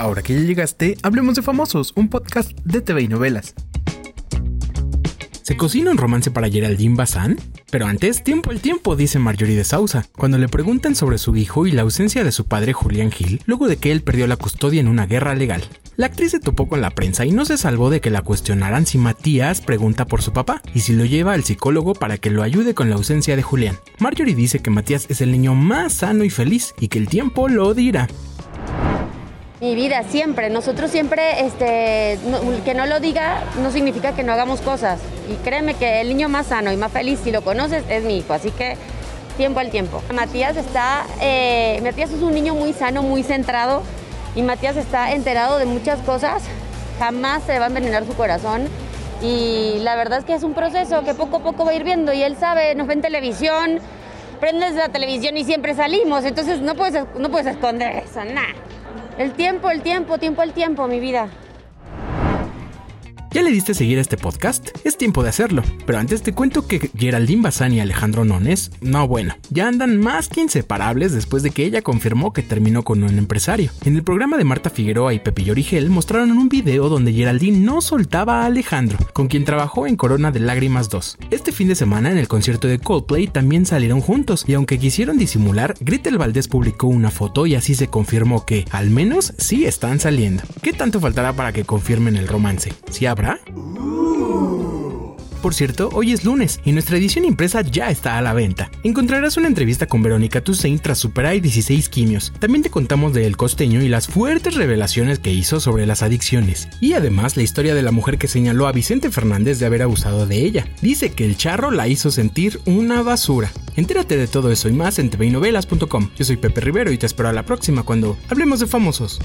Ahora que ya llegaste, hablemos de Famosos, un podcast de TV y novelas. ¿Se cocina un romance para Geraldine Bazán? Pero antes, tiempo el tiempo, dice Marjorie de Sousa, cuando le preguntan sobre su hijo y la ausencia de su padre Julián Gil, luego de que él perdió la custodia en una guerra legal. La actriz se topó con la prensa y no se salvó de que la cuestionaran si Matías pregunta por su papá y si lo lleva al psicólogo para que lo ayude con la ausencia de Julián. Marjorie dice que Matías es el niño más sano y feliz y que el tiempo lo dirá. Mi vida, siempre. Nosotros siempre, este, que no lo diga no significa que no hagamos cosas. Y créeme que el niño más sano y más feliz, si lo conoces, es mi hijo. Así que tiempo al tiempo. Matías está, eh, Matías es un niño muy sano, muy centrado. Y Matías está enterado de muchas cosas. Jamás se va a envenenar su corazón. Y la verdad es que es un proceso que poco a poco va a ir viendo. Y él sabe, nos ve en televisión, prendes la televisión y siempre salimos. Entonces no puedes, no puedes esconder eso, nada. El tiempo, el tiempo, tiempo, el tiempo, mi vida. ¿Ya le diste seguir este podcast? Es tiempo de hacerlo. Pero antes te cuento que Geraldine Bazán y Alejandro Nones, no bueno, ya andan más que inseparables después de que ella confirmó que terminó con un empresario. En el programa de Marta Figueroa y Pepi Origel mostraron un video donde Geraldine no soltaba a Alejandro, con quien trabajó en Corona de Lágrimas 2. Este fin de semana en el concierto de Coldplay también salieron juntos y aunque quisieron disimular, Gretel Valdés publicó una foto y así se confirmó que, al menos, sí están saliendo. ¿Qué tanto faltará para que confirmen el romance? ¿Si Por cierto, hoy es lunes y nuestra edición impresa ya está a la venta. Encontrarás una entrevista con Verónica Toussaint tras superar 16 quimios. También te contamos de El Costeño y las fuertes revelaciones que hizo sobre las adicciones. Y además la historia de la mujer que señaló a Vicente Fernández de haber abusado de ella. Dice que el charro la hizo sentir una basura. Entérate de todo eso y más en tvinovelas.com. Yo soy Pepe Rivero y te espero a la próxima cuando hablemos de famosos.